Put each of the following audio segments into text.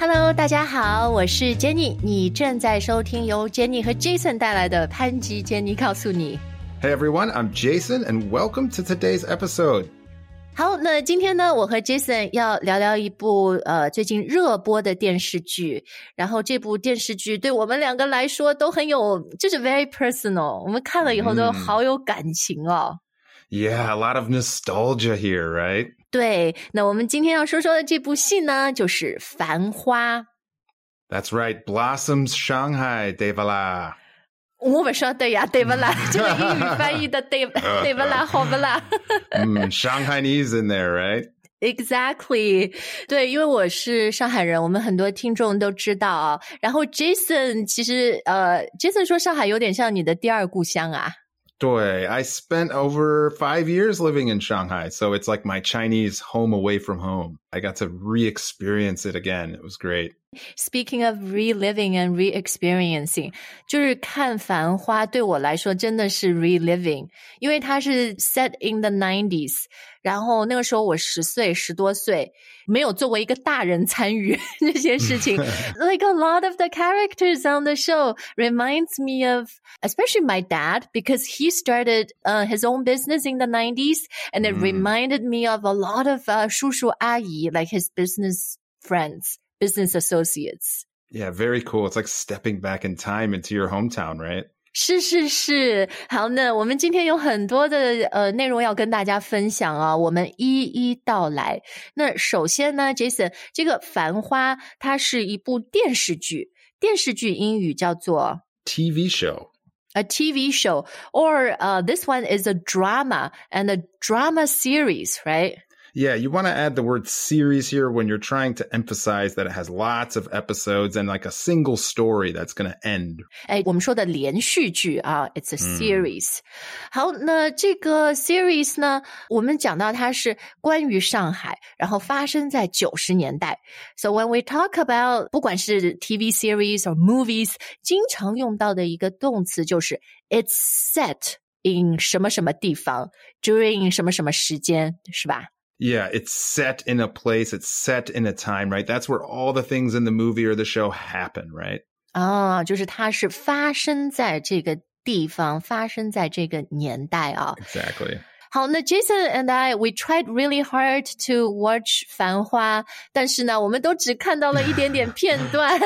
Hello，大家好，我是 Jenny，你正在收听由 Jenny 和 Jason 带来的潘吉 Jenny 告诉你。 Hey everyone, I'm Jason, and welcome to today's episode. 好，那今天呢，我和 Jason 要聊聊一部呃最近热播的电视剧，然后这部电视剧对我们两个来说都很有，就是 very personal，我们看了以后都好有感情哦。 Yeah, a lot of nostalgia here, right? 对，那我们今天要说说的这部戏呢，就是《繁花》。That's right, Blossoms Shanghai, Devala. 我们说对呀，对不啦？这个英语翻译的对对 不啦？好不啦？Mm, Shanghainese in there, right? Exactly，对，因为我是上海人，我们很多听众都知道啊。然后 Jason 其实呃，Jason 说上海有点像你的第二故乡啊。I spent over five years living in Shanghai, so it's like my Chinese home away from home. I got to re-experience it again. It was great. Speaking of reliving and re-experiencing，就是看《繁花》对我来说真的是 reliving，因为它是 set in the nineties，然后那个时候我十岁十多岁，没有作为一个大人参与这些事情。like a lot of the characters on the show reminds me of especially my dad because he started uh, his own business in the 90s and it Mm. reminded me of a lot of uh, 叔叔阿姨 like his business friends business associates Yeah, very cool. It's like stepping back in time into your hometown, right? 是是是，好，那我们今天有很多的呃内容要跟大家分享啊，我们一一道来。那首先呢，Jason，这个《繁花》它是一部电视剧，电视剧英语叫做 TV show. a TV show, or uh, this one is a drama and a drama series, right? Yeah, you want to add the word series here when you're trying to emphasize that it has lots of episodes and like a single story that's going to end. 哎，我们说的连续剧啊，it's a 嗯 series。好，那这个 series 呢，我们讲到它是关于上海，然后发生在九十年代。So when we talk about 不管是 TV series or movies，经常用到的一个动词就是 it's set in 什么什么地方，during 什么什么时间，是吧？ Yeah, it's set in a place, it's set in a time, right? That's where all the things in the movie or the show happen, right? 啊，就是它是发生在这个地方，发生在这个年代啊。 Exactly. 好，那 Jason and I we tried really hard to watch《繁花》，但是呢，我们都只看到了一点点片 段，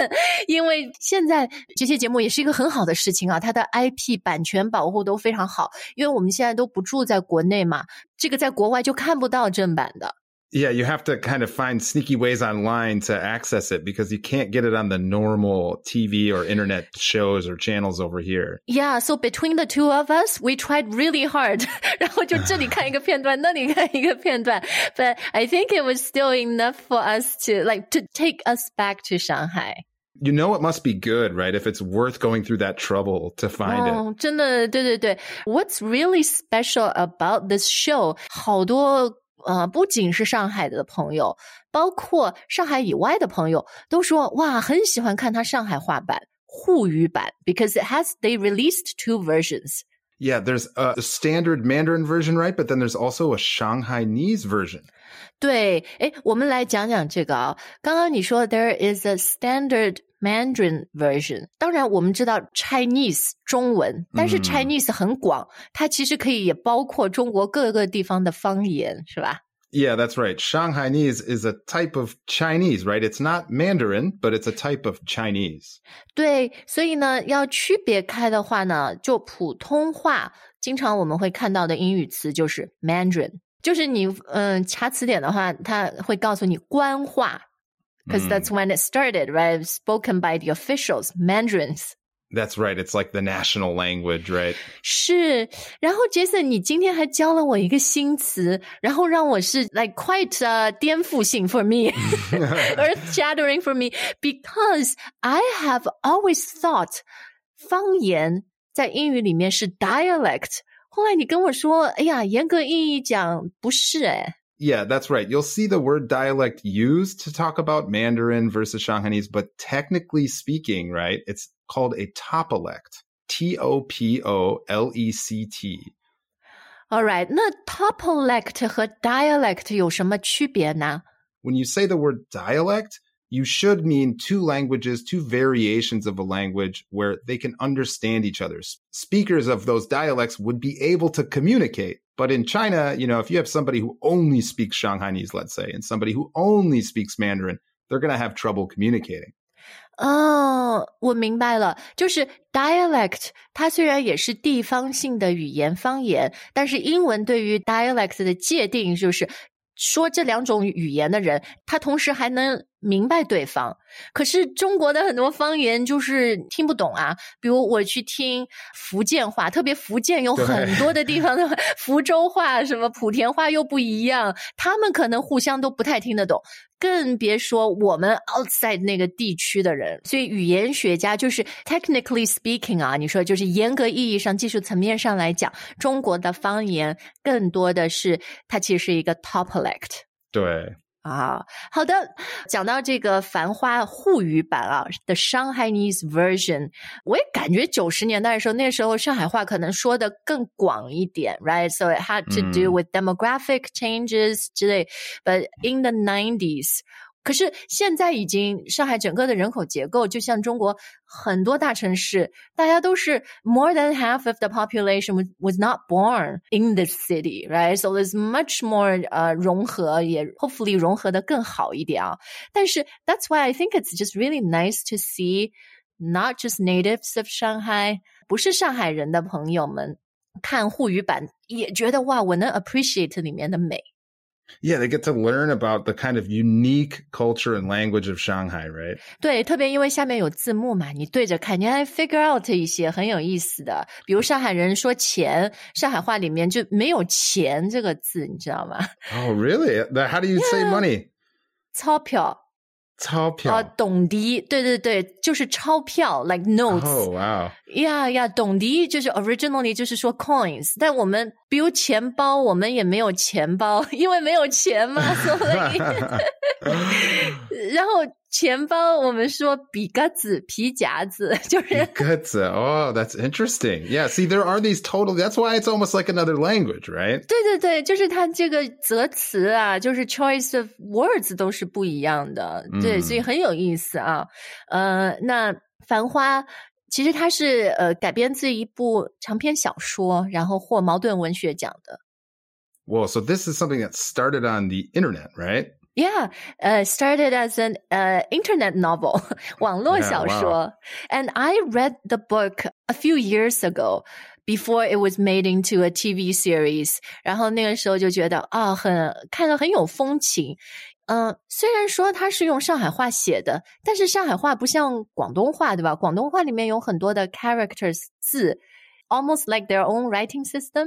因为现在这些节目也是一个很好的事情啊，它的 IP 版权保护都非常好，因为我们现在都不住在国内嘛，这个在国外就看不到正版的。Yeah, you have to kind of find sneaky ways online to access it because you can't get it on the normal TV or internet shows or channels over here. Yeah, so between the two of us, we tried really hard. 然后就这里看一个片段，那里看一个片段。But I think it was still enough for us to like to take us back to Shanghai. You know it must be good, right? If it's worth going through that trouble to find it. 哦，真的，对对对。What's really special about this show？好多 呃，不仅是上海的朋友，包括上海以外的朋友都说哇，很喜欢看它上海话版、沪语版，because it has they released two versions。 Yeah, there's a standard Mandarin version, right? But then there's also a Shanghainese version. 对，诶，我们来讲讲这个啊。刚刚你说 there is a standard Mandarin version，当然我们知道 Chinese 中文，但是嗯 Chinese 很广，它其实可以也包括中国各个地方的方言，是吧？ Yeah, that's right. Shanghainese is a type of Chinese, right? It's not Mandarin, but it's a type of Chinese. 对，所以呢，要区别开的话呢，就普通话，经常我们会看到的英语词就是 Mandarin， 就是你嗯查词典的话，它会告诉你官话，because 嗯 that's when it started, right? Spoken by the officials, Mandarins. That's right. It's like the national language, right? 是，然后 Jason，你今天还教了我一个新词，然后让我是 like quite 呃、颠覆性 for me, earth shattering for me because I have always thought 方言在英语里面是 dialect。 后来你跟我说，哎呀，严格意义讲不是哎。 Yeah, that's right. You'll see the word dialect used to talk about Mandarin versus Shanghainese, but technically speaking, right, it's called a topolect. T O P O L E C T. All right，那 topolect 和 dialect 有什么区别呢？ When you say the word dialect, you should mean two languages, two variations of a language where they can understand each other. Speakers of those dialects would be able to communicate. But in China, you know, if you have somebody who only speaks Shanghainese, let's say, and somebody who only speaks Mandarin, they're going to have trouble communicating. 哦，我明白了，就是 dialect，它虽然也是地方性的语言方言，但是英文对于 dialect 的界定就是 说这两种语言的人，他同时还能明白对方。可是中国的很多方言就是听不懂啊，比如我去听福建话，特别福建有很多的地方的福州话、什么莆田话又不一样，他们可能互相都不太听得懂，更别说我们 outside 那个地区的人。所以语言学家就是 technically speaking 啊，你说就是严格意义上、技术层面上来讲，中国的方言更多的是它其实是一个 toplect。对。啊，好的，讲到这个《繁花》沪语版啊，the Shanghainese version，我也感觉九十年代的时候，那时候上海话可能说的更广一点，right？So it had to do with demographic changes 之类，but in the nineties。可是现在已经上海整个的人口结构，就像中国很多大城市，大家都是 more than half of the population was was not born in the city, right? So there's much more 呃融合，也 hopefully 融合的更好一点啊。但是 that's why I think it's just really nice to see not just natives of Shanghai，不是上海人的朋友们看沪语版，也觉得哇，我能 appreciate 里面的美。 Yeah, they get to learn about the kind of unique culture and language of Shanghai, right? 对，特别因为下面有字幕嘛，你对着看，你还 figure out 一些很有意思的，比如上海人说钱，上海话里面就没有钱这个字，你知道吗？Oh, really? How do you say money? 钞票。 钞票啊，董迪，对对对，就是钞票，like notes。哦，哇，呀呀，董迪就是 originally 就是说 coins，但我们比如钱包，我们也没有钱包，因为没有钱嘛，所以，然后。钱包我们说皮夹子，皮夹子就是皮夹子。Oh, that's interesting. Yeah, see, there are these total. That's why it's almost like another language, right? 对对对，就是它这个择词啊，就是 choice of words 都是不一样的。对，所以很有意思啊。呃，那《繁花》其实它是呃改编自一部长篇小说，然后获茅盾文学奖的。Well, so this is something that started on the internet, right? Yeah, uh, started as an uh, internet novel, 网络小说. Yeah, wow. And I read the book a few years ago before it was made into a TV series. 然后那个时候就觉得啊，很看着很有风情。嗯、呃，虽然说它是用上海话写的，但是上海话不像广东话，对吧？广东话里面有很多的 characters 字，almost like their own writing system。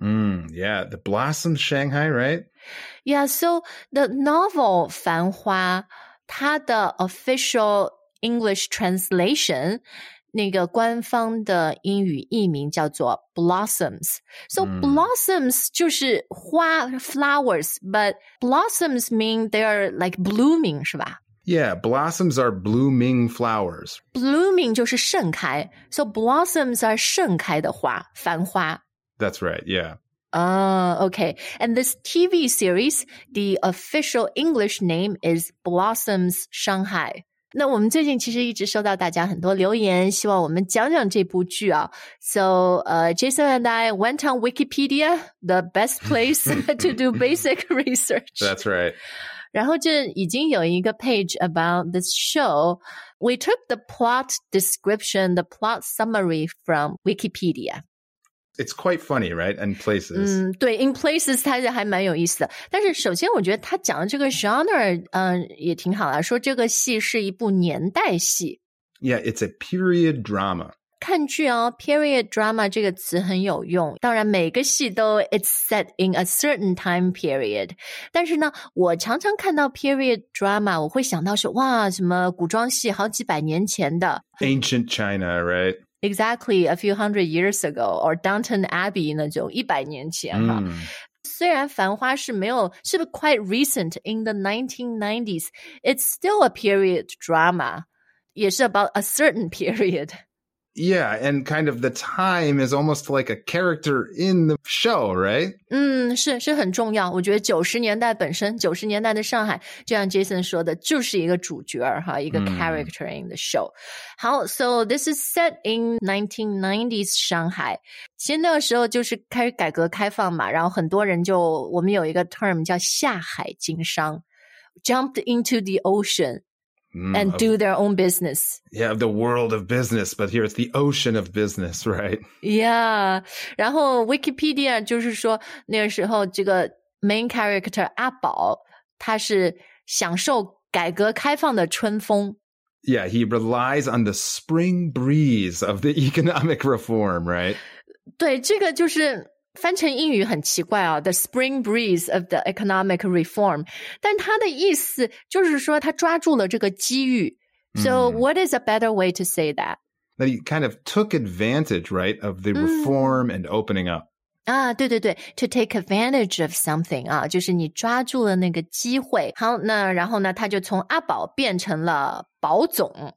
Mm, yeah, the Blossom Shanghai, right? Yeah, so the novel 繁花，它的 official English translation 那个官方的英语译名叫做 blossoms。So、嗯、blossoms 就是花 flowers，but blossoms mean they are like blooming 是吧？Yeah, blossoms are blooming flowers. Blooming 就是盛开，so blossoms are 盛开的花，繁花。 that's right. Yeah. Oh, okay. And this TV series, the official English name is Blossoms Shanghai. 那我们最近其实一直收到大家很多留言，希望我们讲讲这部剧啊。So, uh, Jason and I went on Wikipedia, the best place to do basic research. That's right. 然后这已经有一个 page about this show. We took the plot description, the plot summary from Wikipedia it's quite funny, right? And places. 嗯，对，in places 它还蛮有意思的。但是首先，我觉得他讲的这个 genre，嗯，也挺好啊。说这个戏是一部年代戏。Yeah, it's a period drama. 看剧啊，period drama 这个词很有用。当然，每个戏都 it's set in a certain time period。但是呢，我常常看到 period drama，我会想到是哇，什么古装戏好几百年前的 Ancient China, right? exactly a few hundred years ago or Downton Abbey 那种一百年前哈。Mm. 虽然《繁花》是没有，是不是 quite recent in the 1990s? It's still a period drama，也是 about a certain period. Yeah, and kind of the time is almost like a character in the show, right? 嗯，是是很重要。我觉得九十年代本身，九十年代的上海，就像 Jason 说的，就是一个主角儿哈，一个嗯 character in the show。好，so this is set in 1990s 上海。其实那个时候就是开始改革开放嘛，然后很多人就我们有一个 term 叫下海经商，jumped into the ocean Mm, and of- do their own business。 yeah, of the world of business, but here it's the ocean of business, right? Yeah，然后 Wikipedia 就是说那个时候这个 main character 阿宝他是享受改革开放的春风。 Yeah, he relies on the spring breeze of the economic reform, right? 对，这个就是 翻成英语很奇怪啊，the spring breeze of the economic reform，但它的意思就是说他抓住了这个机遇。So 嗯 what is a better way to say that？ That he kind of took advantage, right, of the Mm. reform and opening up. 啊，对对对，to take advantage of something 啊，就是你抓住了那个机会。好，那然后呢，他就从阿宝变成了宝总。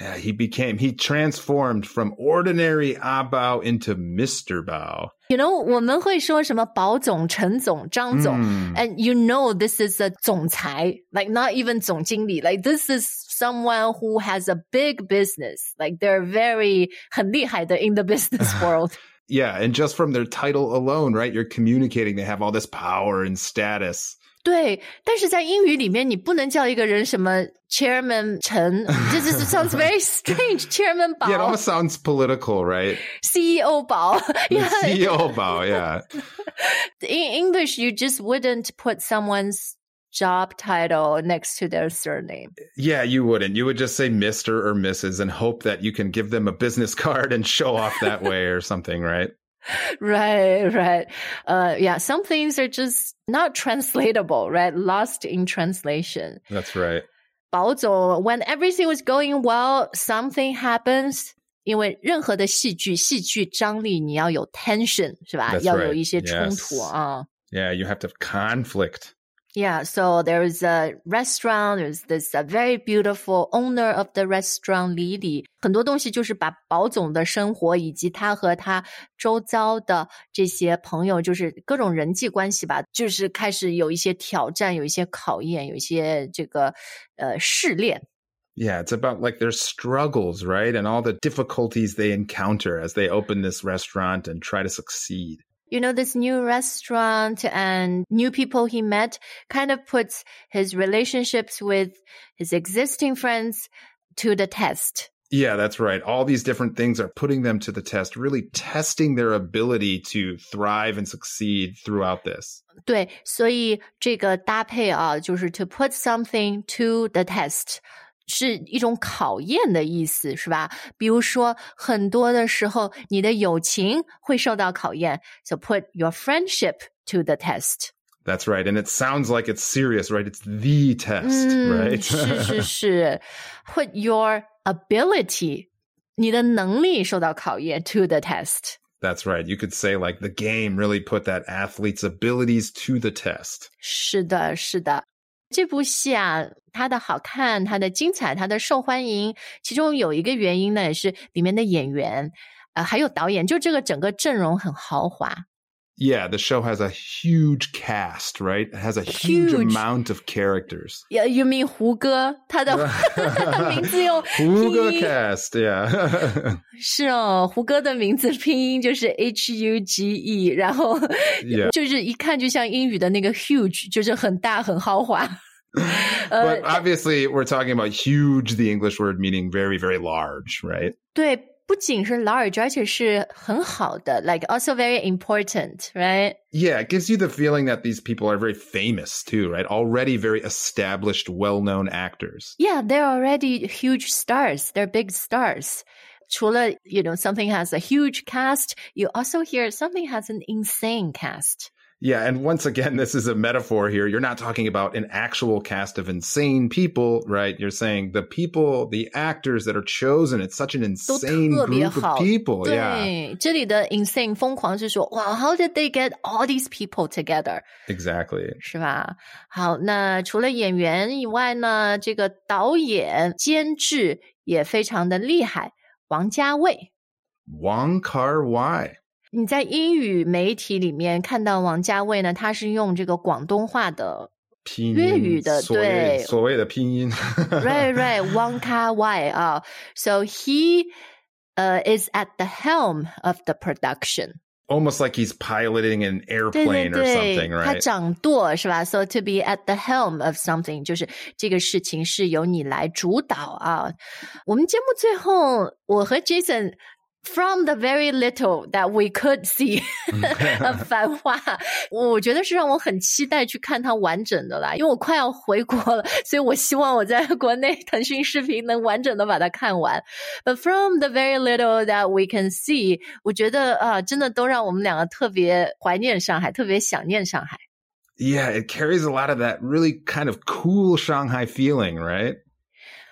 Yeah, he became, he transformed from ordinary Abao into Mr. Bao. You know，我们会说什么宝总、陈总、张总、 Mm. and you know this is a 总裁，like not even 总经理，like this is someone who has a big business, like they're very 很厉害的 in the business world. Yeah, and just from their title alone, right? You're communicating they have all this power and status. 对，但是在英语里面，你不能叫一个人什么 Chairman 陈，这这 sounds very strange. Chairman 宝 Yeah, it almost sounds political, right? CEO 宝 yeah. CEO Bao, yeah. In English, you just wouldn't put someone's job title next to their surname. Yeah, you wouldn't. You would just say Mr. or Mrs. and hope that you can give them a business card and show off that way or something, right? right, right. Uh, yeah, some things are just not translatable, right? Lost in translation. That's right. 宝总, when everything was going well, something happens. 因为任何的戏剧，戏剧张力你要有 tension 是吧？That's 要有一些冲突啊。Yes. Yeah, you have to have conflict. Yeah, so there's a restaurant. There's this a very beautiful owner of the restaurant, 李李。很多东西就是把宝总的生活以及他和他周遭的这些朋友，就是各种人际关系吧，就是开始有一些挑战，有一些考验，有一些这个呃试炼。 Yeah, it's about like their struggles, right? And all the difficulties they encounter as they open this restaurant and try to succeed. You know, this new restaurant and new people he met kind of puts his relationships with his existing friends to the test. Yeah, that's right. All these different things are putting them to the test, really testing their ability to thrive and succeed throughout this. 对，所以这个搭配啊，就是 to put something to the test。 是一种考验的意思，是吧？比如说，很多的时候，你的友情会受到考验，so put your friendship to the test。 That's right. And it sounds like it's serious, right? It's the test, 嗯， right? 是是是，put your ability，你的能力受到考验 to the test。 That's right. You could say like the game really put that athlete's abilities to the test. 是的，是的。 这部戏啊，它的好看，它的精彩，它的受欢迎，其中有一个原因呢，也是里面的演员，呃，还有导演，就这个整个阵容很豪华。Yeah, the show has a huge cast, right? It has a huge, Huge. amount of characters. Yeah, you mean 胡歌？他的名字用 Huga 拼音 cast, yeah. 是哦，胡歌的名字拼音就是 H U G E，然后.就是一看就像英语的那个 huge，就是很大很豪华。but obviously, we're talking about huge, the English word meaning very, very large, right? 对，不仅是 large，而且是很好的，like also very important，right？ Yeah, it gives you the feeling that these people are very famous too, right? Already very established, well known actors. Yeah, they're already huge stars. They're big stars. 除了 you know something has a huge cast, you also hear something has an insane cast. Yeah, and once again, this is a metaphor here. You're not talking about an actual cast of insane people, right? You're saying the people, the actors that are chosen. It's such an insane group of people. Yeah. 对，这里的 insane 疯狂是说，哇，How did they get all these people together？ Exactly. 是吧？好，那除了演员以外呢，这个导演、监制也非常的厉害，王家卫。 Wong Kar Wai. 你在英语媒体里面看到王家卫呢，他是用这个广东话的拼粤语的，对，所谓的拼音。right, right, Wong Kar Wai 啊、so he uh, is at the helm of the production. Almost like he's piloting an 对对 airplane or something, right? 他掌舵是吧？So to be at the helm of something，就是这个事情是由你来主导啊。我们节目最后，我和 Jason。From the very little that we could see of 繁花，我觉得是让我很期待去看它完整的啦，因为我快要回国了，所以我希望我在国内腾讯视频能完整的把它看完。But from the very little that we can see，我觉得啊，真的都让我们两个特别怀念上海，特别想念上海。 Yeah, it carries a lot of that really kind of cool Shanghai feeling, right?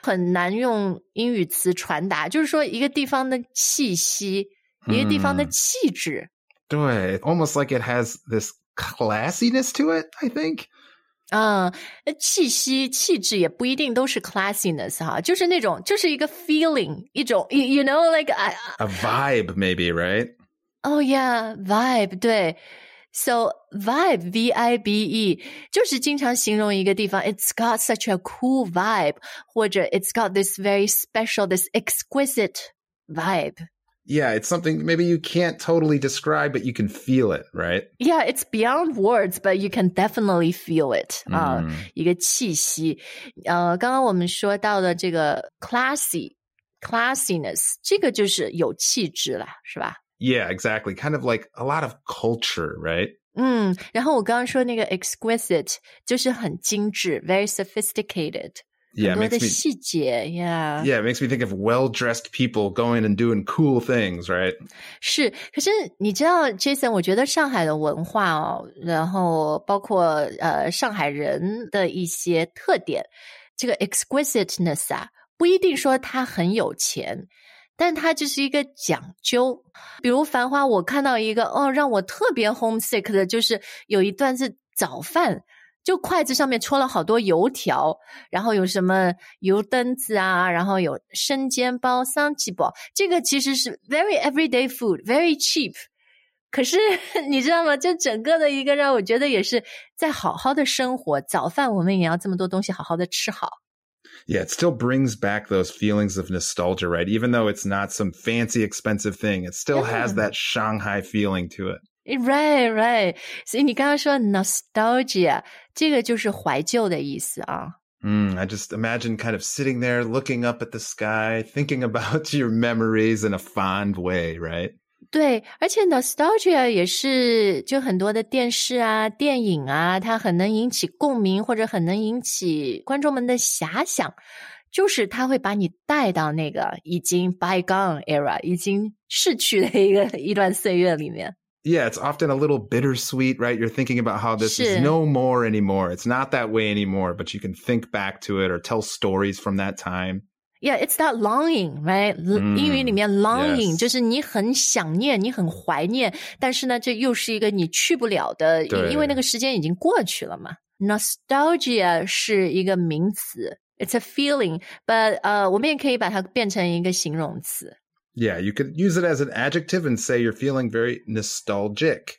很难用英语词传达，就是说一个地方的气息，一个地方的嗯气质。对, almost like it has this classiness to it, I think. 嗯，气息、气质也不一定都是 classiness 哈，就是那种，就是一个 feeling，一种，you you know like I A vibe, maybe, right? Oh yeah, vibe 对。So vibe, V I B E，就是经常形容一个地方，it's got such a cool vibe，或者 it's got this very special, this exquisite vibe. Yeah, it's something maybe you can't totally describe, but you can feel it, right? Yeah, it's beyond words, but you can definitely feel it 啊、嗯一个气息。呃，刚刚我们说到的这个 classy classiness，这个就是有气质啦，是吧？ Yeah, exactly. Kind of like a lot of culture, right? 嗯，然后我刚刚说那个 exquisite 就是很精致，very sophisticated， Yeah, 很 it 多的 makes me 细节，yeah， Yeah, it makes me think of well-dressed people going and doing cool things, right? 是。可是你知道，Jason，我觉得上海的文化哦，然后包括呃上海人的一些特点，这个 exquisiteness 啊，不一定说他很有钱。 但它就是一个讲究，比如《繁花》，我看到一个哦，让我特别 homesick 的，就是有一段是早饭，就筷子上面戳了好多油条，然后有什么油灯子啊，然后有生煎包、桑吉包，这个其实是 very everyday food，very cheap。可是 你知道吗？这整个的一个让我觉得也是在好好的生活，早饭我们也要这么多东西好好的吃好。Yeah, it still brings back those feelings of nostalgia, right? Even though it's not some fancy, expensive thing, it still has Yeah. that Shanghai feeling to it. Right, right. 所以你刚刚说 nostalgia，这个就是怀旧的意思啊。 Mm, I just imagine kind of sitting there looking up at the sky, thinking about your memories in a fond way, right? 对，而且 nostalgia 也是就很多的电视啊、电影啊，它很能引起共鸣，或者很能引起观众们的遐想，就是它会把你带到那个已经 bygone era，已经逝去的一个一段岁月里面。Yeah, it's often a little bittersweet, right? You're thinking about how this is no more anymore. It's not that way anymore, but you can think back to it or tell stories from that time. Yeah, it's that longing, right? 嗯英语里面 longing、 yes 就是你很想念，你很怀念，但是呢，这又是一个你去不了的，对因因为那个时间已经过去了嘛。Nostalgia 是一个名词，it's a feeling，but 呃，我们也可以把它变成一个形容词。 Yeah, you could use it as an adjective and say you're feeling very nostalgic.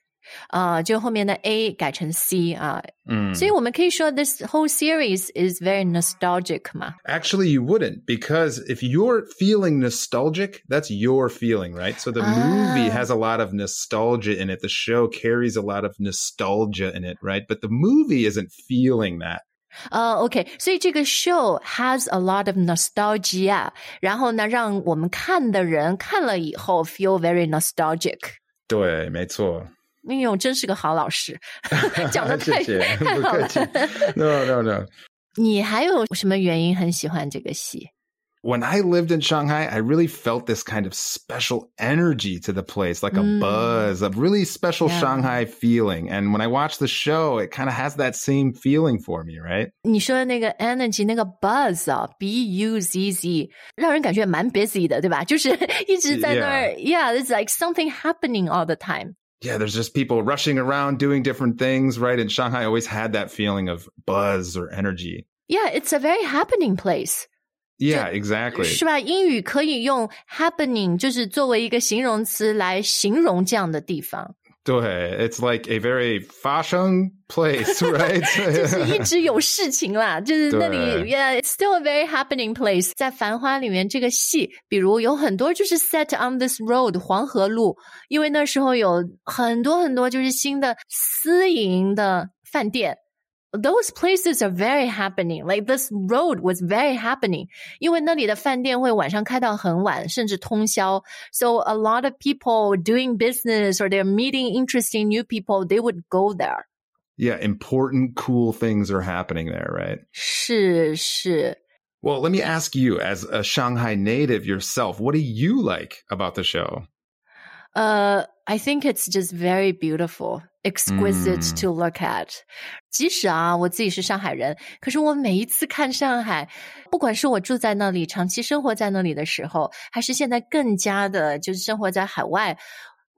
啊、就后面的 a 改成 c 啊、 Mm. 所以我们可以说 this whole series is very nostalgic 嘛。 Actually, you wouldn't because if you're feeling nostalgic, that's your feeling, right? So the movie Ah. has a lot of nostalgia in it. The show carries a lot of nostalgia in it, right? But the movie isn't feeling that. 呃、o k 所以这个 show has a lot of nostalgia，然后呢，让我们看的人看了以后 feel very nostalgic。对，没错。 哎呦，真是个好老师，讲的太谢谢，太好了不客气。No, no, no. 你还有什么原因很喜欢这个戏？ when I lived in Shanghai, I really felt this kind of special energy to the place, like a Mm. buzz, a really special Yeah. Shanghai feeling. And when I watch the show, it kind of has that same feeling for me, right? 你说的那个 energy 那个 buzz 啊，b u z z，让人感觉蛮 busy 的，对吧？就是一直在那儿，yeah，it's like something happening all the time。 Yeah, there's just people rushing around doing different things, right? And Shanghai always had that feeling of buzz or energy. Yeah, it's a very happening place， Yeah, exactly. 是吧？英语可以用 happening，就是作为一个形容词来形容这样的地方， 对 It's like a very fashion place, right? 就是一直有事情啦，就是那里对，Yeah，it's still a very happening place。在《繁花》里面，这个戏，比如有很多就是 set on this road 黄河路，因为那时候有很多很多就是新的私营的饭店。 Those places are very happening. Like this road was very happening. 因为那里的饭店会晚上开到很晚，甚至通宵。So a lot of people doing business or they're meeting interesting new people, they would go there. yeah, important, cool things are happening there, right? 是是。 Well, let me ask you, as a Shanghai native yourself, what do you like about the show? Uh, I think it's just very beautiful, Exquisite Mm. to look at. 即使啊，我自己是上海人，可是我每一次看上海，不管是我住在那里、长期生活在那里的时候，还是现在更加的，就是生活在海外，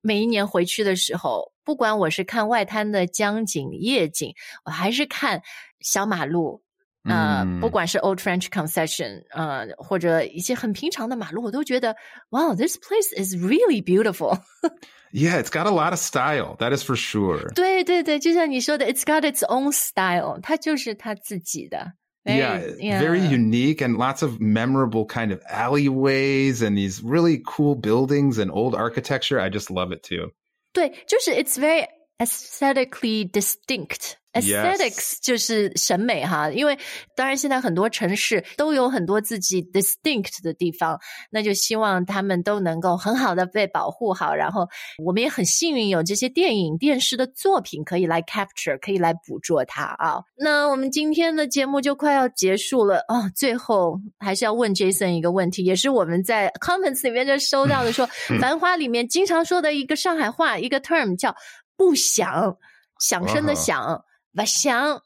每一年回去的时候，不管我是看外滩的江景、夜景，我还是看小马路。呃，嗯不管是 Old French Concession，呃，或者一些很平常的马路，我都觉得，Wow，this place is really beautiful。 Yeah, it's got a lot of style. That is for sure. 对对对，就像你说的，It's got its own style，它就是它自己的。 Yeah, yeah. very unique and lots of memorable kind of alleyways and these really cool buildings and old architecture. I just love it too. 对，就是 It's very aesthetically distinct。 Aesthetics 就是审美哈，因为当然现在很多城市都有很多自己 distinct 的地方，那就希望他们都能够很好的被保护好。然后我们也很幸运有这些电影、电视的作品可以来 capture，可以来捕捉它啊。那我们今天的节目就快要结束了哦，最后还是要问 Jason 一个问题，也是我们在 comments 里面就收到的说，《繁花》里面经常说的一个上海话，一个 term 叫“不想”，响声的响。Vashang.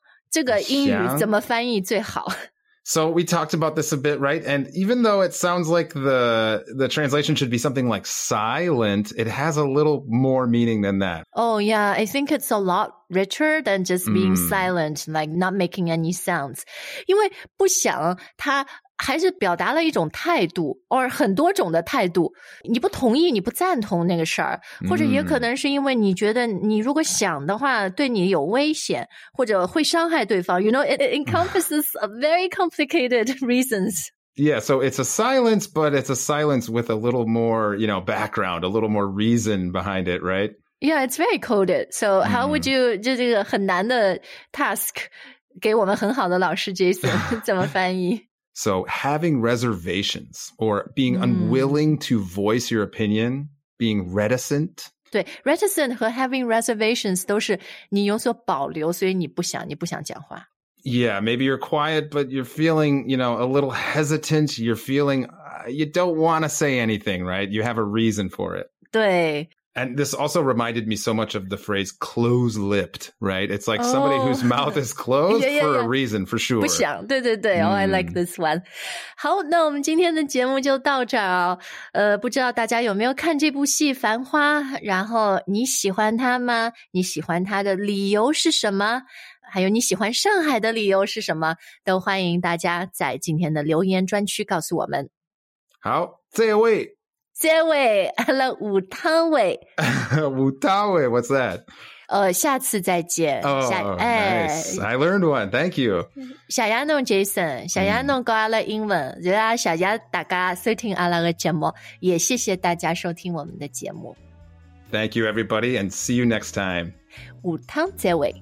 we talked about this a bit, right? And even though it sounds like the the translation should be something like silent, it has a little more meaning than that. Oh yeah, I think it's a lot richer than just being mm. silent, like not making any sounds. 因为不响它还是表达了一种态度，或很多种的态度。你不同意，你不赞同那个事儿，或者也可能是因为你觉得你如果想的话，对你有危险，或者会伤害对方。You know, it, it encompasses a very complicated reasons. Yeah, so it's a silence, but it's a silence with a little more, you know, background, a little more reason behind it, right? Yeah, it's very coded. So how would you 就这个很难的 task 给我们很好的老师 Jason 怎么翻译？ so having reservations or being mm. unwilling to voice your opinion, being reticent. 对，reticent 和 having reservations 都是你有所保留，所以你不响，你不想讲话。yeah maybe you're quiet but you're feeling you know a little hesitant you're feeling uh, you don't want to say anything right you have a reason for it 对 and this also reminded me so much of the phrase close lipped, right? It's like oh. somebody whose mouth is closed yeah, yeah, for yeah. a reason, for sure. 不响,对对对, mm. I like hmm. this one. 好,那我们今天的节目就到这儿啊、哦。呃，不知道大家有没有看这部戏《繁花》，然后你喜欢它吗？你喜欢它的理由是什么？还有你喜欢上海的理由是什么？都欢迎大家在今天的留言专区告诉我们。好，这位这位阿拉武汤伟，Wutawe, what's that? 呃，下次再见。Oh, 下哎 nice. I learned one. Thank you. 谢谢侬 Jason，谢谢侬教阿拉英文，然后谢谢大家收听阿拉个节目，也谢谢大家收听我们的节目。Thank you, everybody, and see you next time. 五汤这位。